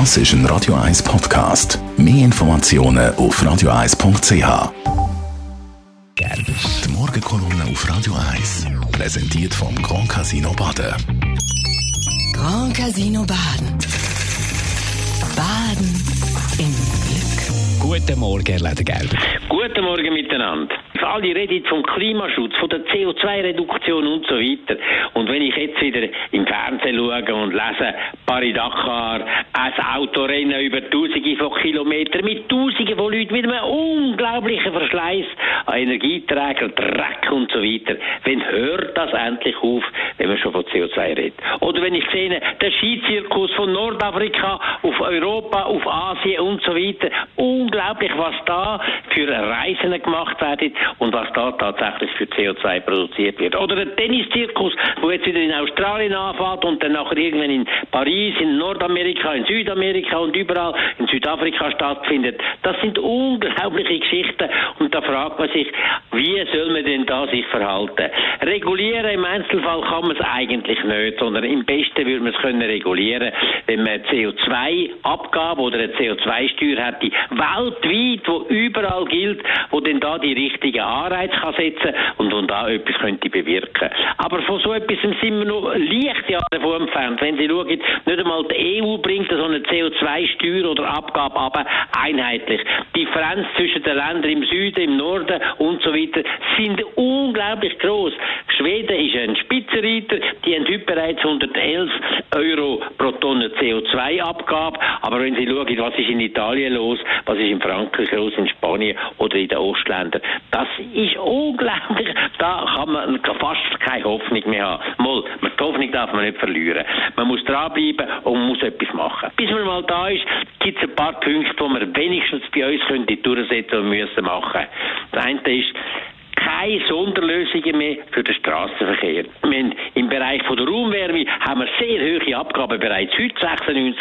Das ist ein Radio 1 Podcast. Mehr Informationen auf radio1.ch. Die Morgenkolumne auf Radio 1 präsentiert vom Grand Casino Baden. Grand Casino Baden. Baden im Glück. Guten Morgen, Herr Ledergerber. Guten Morgen miteinander. Alle reden vom Klimaschutz, von der CO2-Reduktion und so weiter. Und wenn ich jetzt wieder im Fernsehen schaue und lese, Paris-Dakar, ein Autorennen über Tausende von Kilometern mit Tausenden von Leuten mit einem unglaublichen Verschleiß an Energieträgern, Dreck und so weiter. Wenn hört das endlich auf, wenn man schon von CO2 redet? Oder wenn ich sehe, der Skizirkus von Nordafrika auf Europa, auf Asien und so weiter. Unglaublich, was da für Reisen gemacht werden und was da tatsächlich für CO2 produziert wird. Oder der Tenniszirkus, wo jetzt wieder in Australien anfängt und dann nachher irgendwann in Paris, in Nordamerika, in Südamerika und überall in Südafrika stattfindet. Das sind unglaubliche Geschichten und da fragt man sich, wie soll man denn da sich verhalten? Regulieren im Einzelfall kann man es eigentlich nicht, sondern im besten würde man es können regulieren, wenn man CO2-Abgabe oder eine CO2-Steuer hätte, weltweit, wo überall gilt, wo denn da die richtigen Anreize kann setzen und, und da etwas könnte bewirken. Aber von so etwas sind wir noch leicht davon entfernt. Wenn Sie schauen, nicht einmal die EU bringt so eine CO2-Steuer oder Abgabe aber einheitlich. Die Differenz zwischen den Ländern im Süden, im Norden und so weiter sind unglaublich groß. Schweden ist ein Spitzenreiter, die haben heute bereits 111 Euro pro Tonne CO2-Abgabe. Aber wenn Sie schauen, was ist in Italien los, was ist in Frankreich los, in Spanien oder in den Ostländern, das ist unglaublich. Da kann man fast keine Hoffnung mehr haben. Mal, die Hoffnung darf man nicht verlieren. Man muss dranbleiben und muss etwas machen. Bis man mal da ist, gibt es ein paar Punkte, die wir wenigstens bei uns könnte durchsetzen und müssen machen. Das eine ist, keine Sonderlösungen mehr für den Straßenverkehr. Im Bereich von der Raumwärme haben wir sehr hohe Abgaben bereits heute 96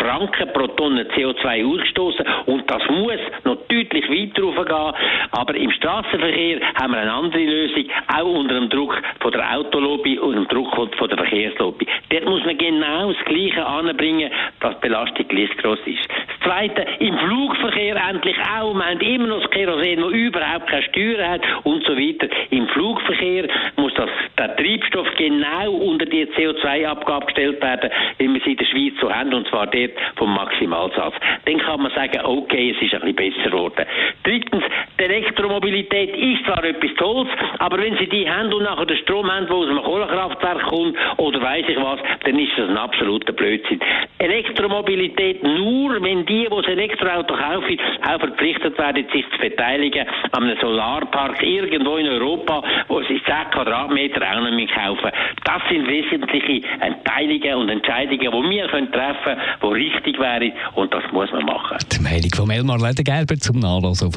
Franken pro Tonne CO2 ausgestoßen und das muss noch deutlich weiter raufgehen. Aber im Straßenverkehr haben wir eine andere Lösung, auch unter dem Druck von der Autolobby und dem Druck von der Verkehrslobby. Dort muss man genau das Gleiche anbringen, dass die Belastung gleich groß ist. Zweite, im Flugverkehr endlich auch. Wir haben immer noch das Kerosin, das überhaupt keine Steuern hat und so weiter. Im Flugverkehr muss das, der Treibstoff genau unter die CO2-Abgabe gestellt werden, wie wir sie in der Schweiz so haben, und zwar dort vom Maximalsatz. Dann kann man sagen, okay, es ist ein bisschen besser geworden. Drittens, Elektromobilität ist zwar etwas Tolles, aber wenn Sie die haben und nachher den Strom haben, der aus einem Kohlekraftwerk kommt, oder weiß ich was, dann ist das ein absoluter Blödsinn. Elektromobilität nur, wenn die, die das Elektroauto kaufen, auch verpflichtet werden, sich zu beteiligen an einem Solarpark irgendwo in Europa, wo sie 10 Quadratmeter auch noch mehr kaufen. Das sind wesentliche Entteilungen und Entscheidungen, die wir können treffen können, die richtig wären und das muss man machen. Die Meldung von Elmar Ledergerber zum Nachlassen auf